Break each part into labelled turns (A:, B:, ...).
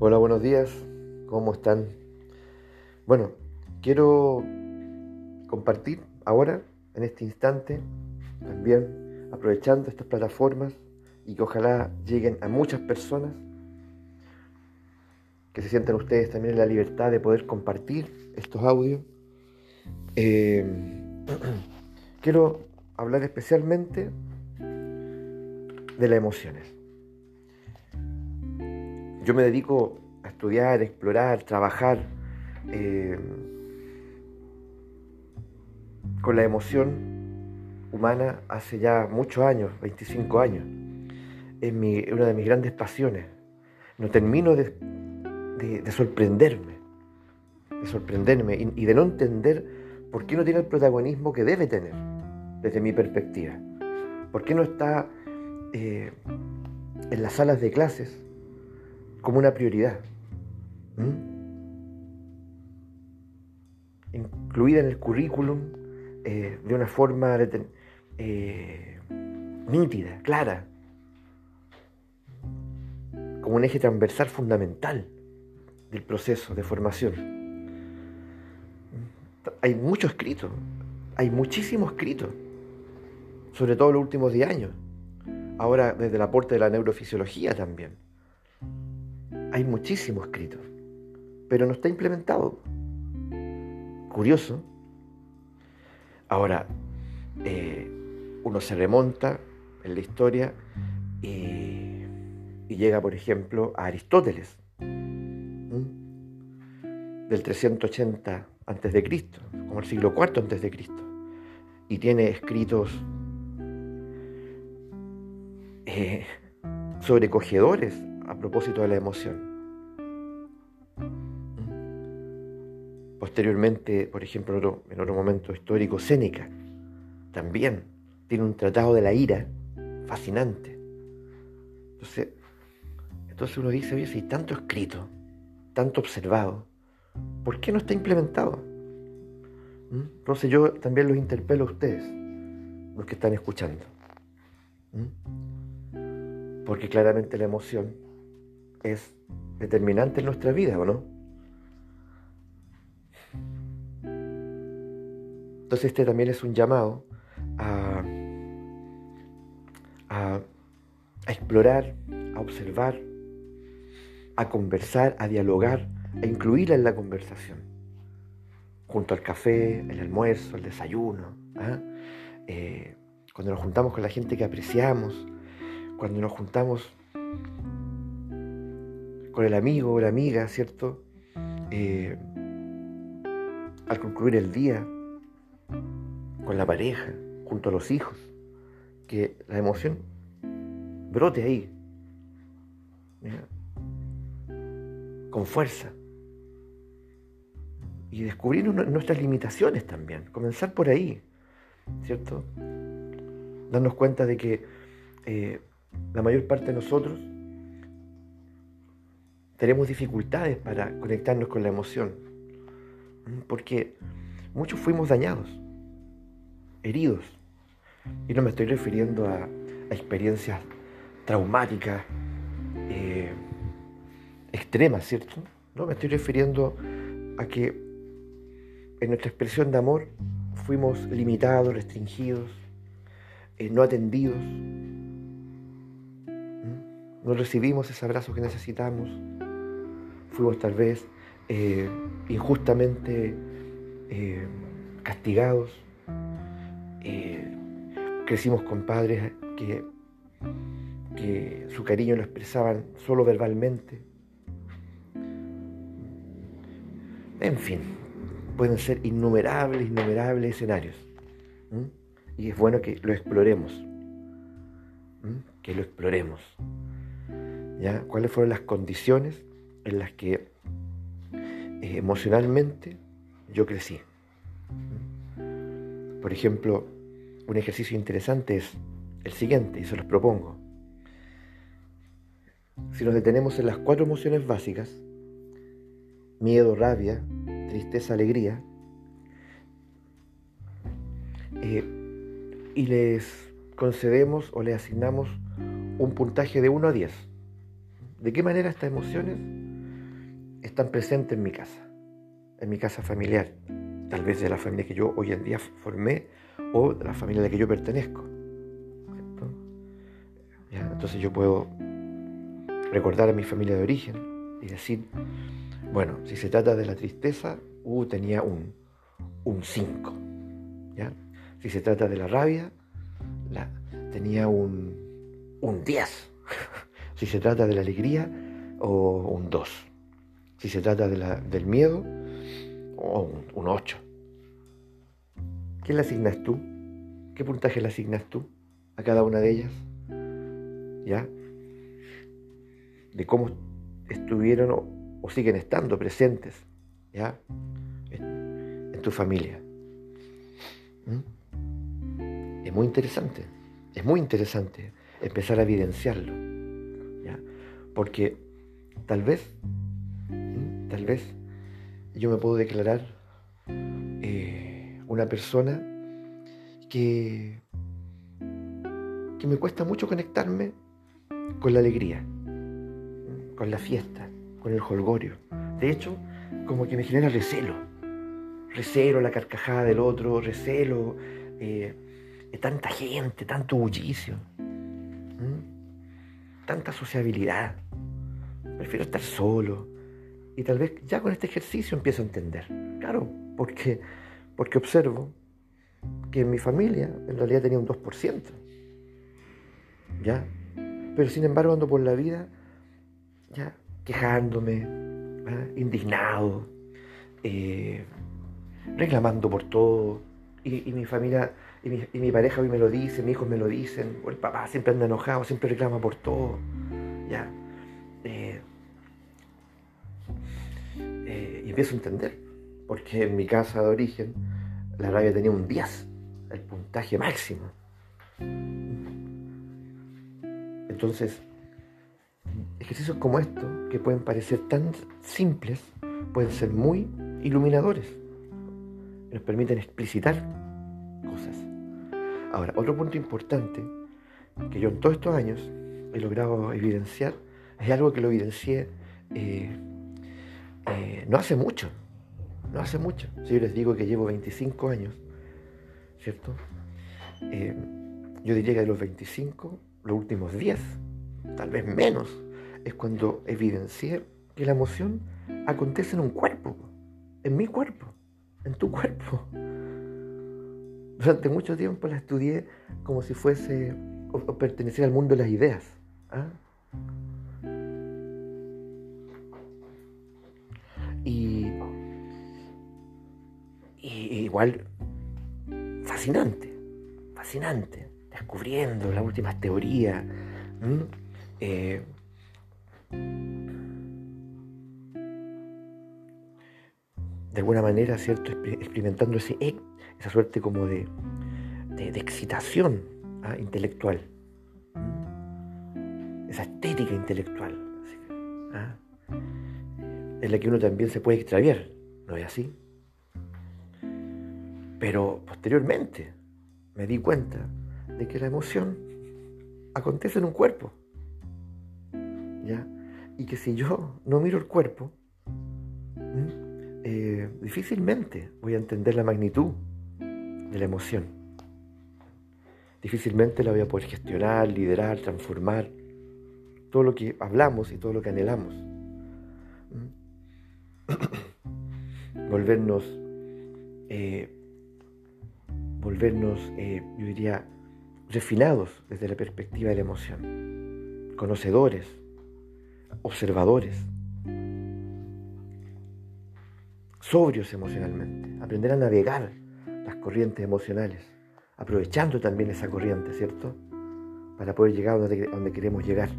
A: Hola, buenos días. ¿Cómo están? Bueno, quiero compartir ahora, en este instante, también aprovechando estas plataformas y que ojalá lleguen a muchas personas, que se sientan ustedes también en la libertad de poder compartir estos audios. Eh, quiero hablar especialmente de las emociones. Yo me dedico a estudiar, explorar, trabajar eh, con la emoción humana hace ya muchos años, 25 años. Es una de mis grandes pasiones. No termino de, sorprenderme, de sorprenderme y, de no entender por qué no tiene el protagonismo que debe tener desde mi perspectiva. ¿Por qué no está eh, en las salas de clases como una prioridad. Incluida en el currículum eh, de una forma eh, nítida, clara, como un eje transversal fundamental del proceso de formación. Hay mucho escrito, hay muchísimo escrito, sobre todo en los últimos 10 años. Ahora desde el aporte de la neurofisiología también hay muchísimo escrito, pero no está implementado. Curioso. Ahora, eh, uno se remonta en la historia y, llega, por ejemplo, a Aristóteles, del 380 a.C., como el siglo IV a.C., y tiene escritos eh, sobrecogedores a propósito de la emoción. Posteriormente, por ejemplo, en otro momento histórico, Séneca también tiene un tratado de la ira fascinante. Entonces, entonces uno dice, oye, si tanto escrito, tanto observado, ¿por qué no está implementado? ¿Mm? Entonces yo también los interpelo a ustedes, los que están escuchando. ¿Mm? Porque claramente la emoción es determinante en nuestra vida, ¿o no? Entonces este también es un llamado a, a, explorar, a observar, a conversar, a dialogar, a incluirla en la conversación, junto al café, el almuerzo, el desayuno, ¿ah? eh, cuando nos juntamos con la gente que apreciamos, cuando nos juntamos con el amigo o la amiga, ¿cierto? Eh, al concluir el día, con la pareja, junto a los hijos, que la emoción brote ahí, con fuerza. Y descubrir nuestras limitaciones también, comenzar por ahí, ¿cierto? Darnos cuenta de que eh, la mayor parte de nosotros tenemos dificultades para conectarnos con la emoción, porque muchos fuimos dañados, heridos, y no me estoy refiriendo a, experiencias traumáticas eh, extremas, ¿cierto? No, me estoy refiriendo a que en nuestra expresión de amor fuimos limitados, restringidos, eh, no atendidos, no recibimos ese abrazo que necesitamos, tal vez eh, injustamente eh, castigados, eh, crecimos con padres que, que su cariño lo expresaban solo verbalmente. En fin, pueden ser innumerables, innumerables escenarios. Y es bueno que lo exploremos. Que lo exploremos. ¿Ya? ¿Cuáles fueron las condiciones en las que eh, emocionalmente yo crecí. Por ejemplo, un ejercicio interesante es el siguiente, y se los propongo. Si nos detenemos en las cuatro emociones básicas, miedo, rabia, tristeza, alegría, eh, y les concedemos o les asignamos un puntaje de 1 a 10. ¿De qué manera estas emociones están presentes en mi casa, en mi casa familiar, tal vez de la familia que yo hoy en día formé o de la familia a la que yo pertenezco. Entonces yo puedo recordar a mi familia de origen y decir, bueno, si se trata de la tristeza, tenía un 5. ¿ya? Si se trata de la rabia, tenía un 10. si se trata de la alegría, o un 2. Si se trata del miedo, o un 8. ¿Qué le asignas tú? ¿Qué puntaje le asignas tú a cada una de ellas? ¿Ya? De cómo estuvieron o, siguen estando presentes, ¿ya? En, tu familia. ¿Mm? Es muy interesante, es muy interesante empezar a evidenciarlo, ¿ya? Porque tal vez, tal vez yo me puedo declarar eh, una persona que, que me cuesta mucho conectarme con la alegría, con la fiesta, con el holgorio. De hecho, como que me genera recelo. Recelo la carcajada del otro, recelo eh, tanta gente, tanto bullicio, tanta sociabilidad. Prefiero estar solo. Y tal vez ya con este ejercicio empiezo a entender. Claro, porque, porque observo que en mi familia en realidad tenía un 2%. ¿Ya? Pero sin embargo ando por la vida ya quejándome, ¿ah? indignado, eh, reclamando por todo. Y, mi familia y mi, y mi, pareja hoy me lo dice, mis hijos me lo dicen, o el papá siempre anda enojado, siempre reclama por todo. ¿Ya? Empiezo a entender, porque en mi casa de origen la rabia tenía un 10, el puntaje máximo. Entonces, ejercicios como estos, que pueden parecer tan simples, pueden ser muy iluminadores. Nos permiten explicitar cosas. Ahora, otro punto importante que yo en todos estos años he logrado evidenciar es algo que lo evidencié eh, eh, no hace mucho. No hace mucho. Si yo les digo que llevo 25 años, ¿cierto? Eh, yo diría que de los 25, los últimos 10, tal vez menos, es cuando evidencié que la emoción acontece en un cuerpo, en mi cuerpo, en tu cuerpo. Durante mucho tiempo la estudié como si fuese o, perteneciera al mundo de las ideas. ¿ah? Igual fascinante, fascinante, descubriendo las últimas teorías. Eh, de alguna manera, ¿cierto? Experimentando ese, e, esa suerte como de, de, excitación ¿ah? intelectual, esa estética intelectual. ¿ah? en la que uno también se puede extraviar, ¿no es así? Pero posteriormente me di cuenta de que la emoción acontece en un cuerpo, ¿ya? Y que si yo no miro el cuerpo, eh, difícilmente voy a entender la magnitud de la emoción. Difícilmente la voy a poder gestionar, liderar, transformar, todo lo que hablamos y todo lo que anhelamos. volvernos, eh, volvernos, eh, yo diría, refinados desde la perspectiva de la emoción, conocedores, observadores, sobrios emocionalmente, aprender a navegar las corrientes emocionales, aprovechando también esa corriente, ¿cierto? Para poder llegar a donde, queremos llegar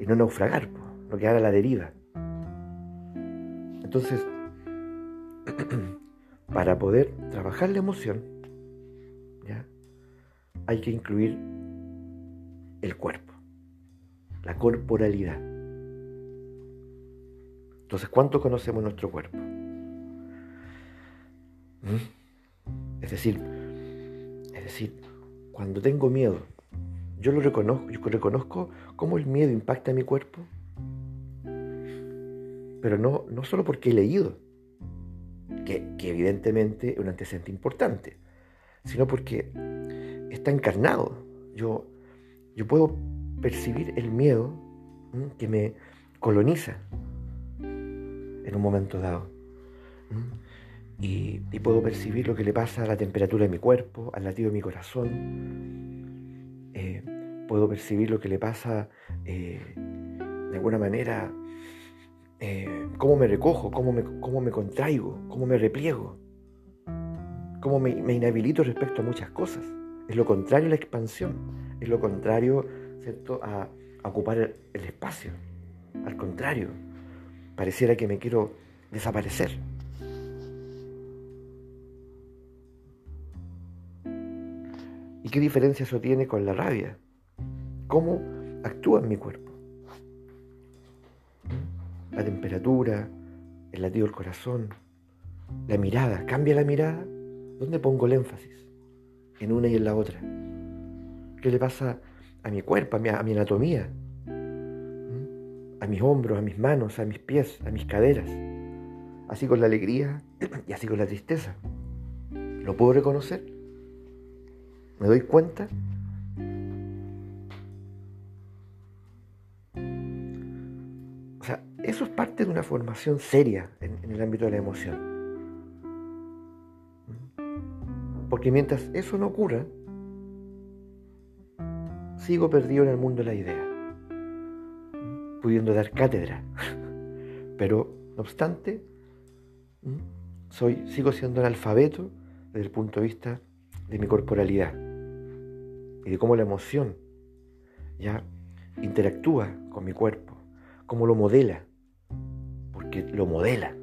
A: y no naufragar, no quedar a la deriva. Entonces, para poder trabajar la emoción, hay que incluir el cuerpo, la corporalidad. Entonces, ¿cuánto conocemos nuestro cuerpo? ¿Mm? Es decir, es decir, cuando tengo miedo, yo lo reconozco, yo reconozco cómo el miedo impacta en mi cuerpo pero no, no solo porque he leído, que evidentemente es un antecedente importante, sino porque está encarnado. Yo, yo puedo percibir el miedo que me coloniza en un momento dado. Y, puedo percibir lo que le pasa a la temperatura de mi cuerpo, al latido de mi corazón. Eh, puedo percibir lo que le pasa eh, de alguna manera, eh, cómo me recojo, cómo me, cómo me contraigo, cómo me repliego, cómo me, inhabilito respecto a muchas cosas. Es lo contrario a la expansión, es lo contrario ¿cierto? A, ocupar el espacio. Al contrario, pareciera que me quiero desaparecer. ¿Y qué diferencia eso tiene con la rabia? ¿Cómo actúa en mi cuerpo? La temperatura, el latido del corazón, la mirada. ¿Cambia la mirada? ¿Dónde pongo el énfasis? En una y en la otra. ¿Qué le pasa a mi cuerpo, a mi, anatomía? ¿Mm? A mis hombros, a mis manos, a mis pies, a mis caderas. Así con la alegría y así con la tristeza. ¿Lo puedo reconocer? ¿Me doy cuenta? O sea, eso es parte de una formación seria en, el ámbito de la emoción. Porque mientras eso no ocurra, sigo perdido en el mundo de la idea, pudiendo dar cátedra. Pero, no obstante, soy, sigo siendo analfabeto desde el punto de vista de mi corporalidad y de cómo la emoción ya interactúa con mi cuerpo, cómo lo modela, porque lo modela.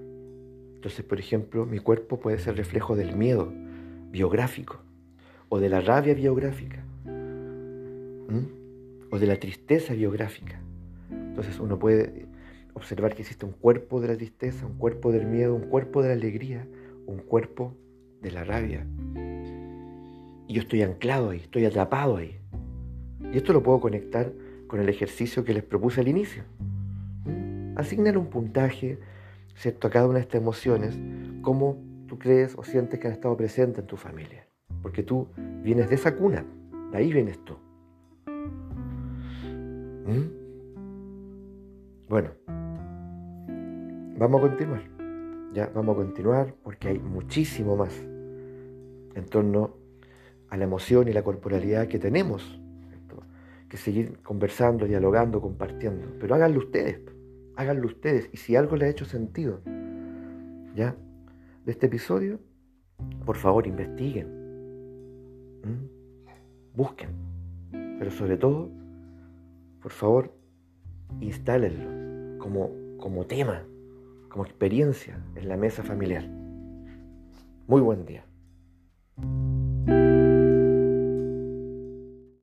A: Entonces, por ejemplo, mi cuerpo puede ser reflejo del miedo biográfico, o de la rabia biográfica, o de la tristeza biográfica. Entonces uno puede observar que existe un cuerpo de la tristeza, un cuerpo del miedo, un cuerpo de la alegría, un cuerpo de la rabia, y yo estoy anclado ahí, estoy atrapado ahí. Y esto lo puedo conectar con el ejercicio que les propuse al inicio. Asignar un puntaje ¿cierto? a cada una de estas emociones, como crees o sientes que han estado presentes en tu familia. Porque tú vienes de esa cuna, de ahí vienes tú. ¿Mm? Bueno, vamos a continuar. Ya, vamos a continuar porque hay muchísimo más en torno a la emoción y la corporalidad que tenemos. Que seguir conversando, dialogando, compartiendo. Pero háganlo ustedes, háganlo ustedes. Y si algo le ha hecho sentido, ¿ya? De este episodio, por favor, investiguen. Busquen. Pero sobre todo, por favor, instálenlo como, como tema, como experiencia en la mesa familiar. Muy buen día.